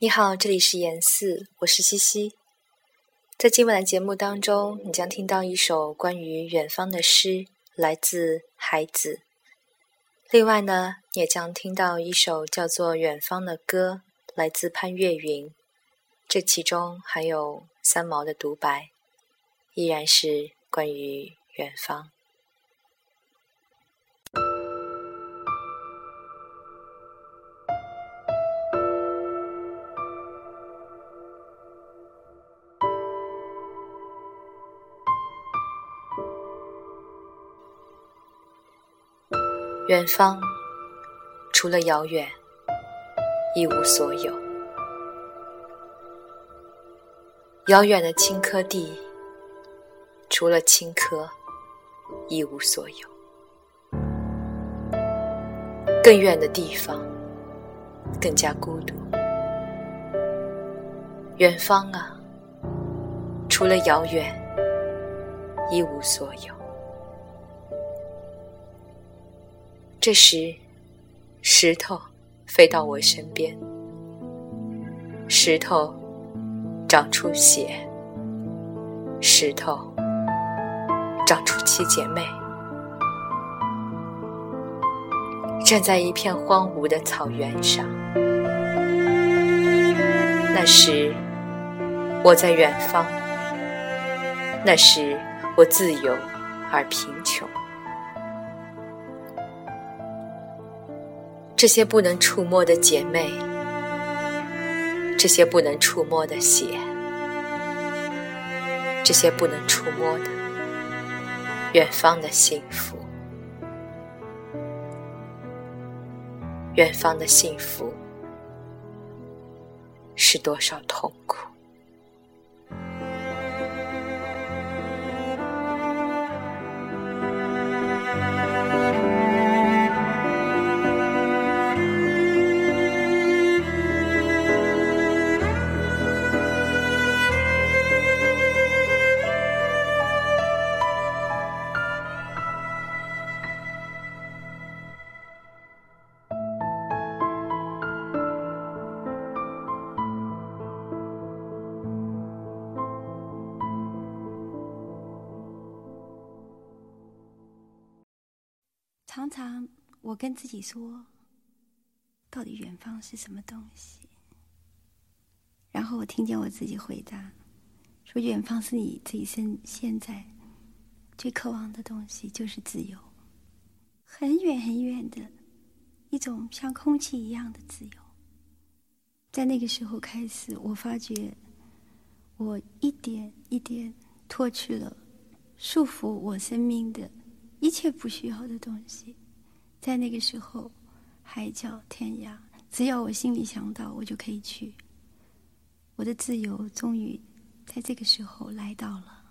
你好，这里是严四，我是西西。在今晚的节目当中，你将听到一首关于远方的诗，来自海子。另外呢，你也将听到一首叫做《远方的歌》，来自潘越云。这其中还有三毛的独白，依然是关于远方。远方，除了遥远，一无所有。遥远的青稞地，除了青稞，一无所有。更远的地方，更加孤独。远方啊，除了遥远，一无所有。这时，石头飞到我身边，石头长出血，石头长出七姐妹，站在一片荒芜的草原上。那时我在远方，那时我自由而贫穷。这些不能触摸的姐妹，这些不能触摸的血，这些不能触摸的远方的幸福，远方的幸福是多少痛苦？常常我跟自己说，到底远方是什么东西？然后我听见我自己回答，说远方是你这一生现在最渴望的东西，就是自由，很远很远的一种像空气一样的自由。在那个时候开始，我发觉我一点一点脱去了束缚我生命的。一切不需要的东西，在那个时候，海角天涯，只要我心里想到，我就可以去。我的自由终于在这个时候来到了。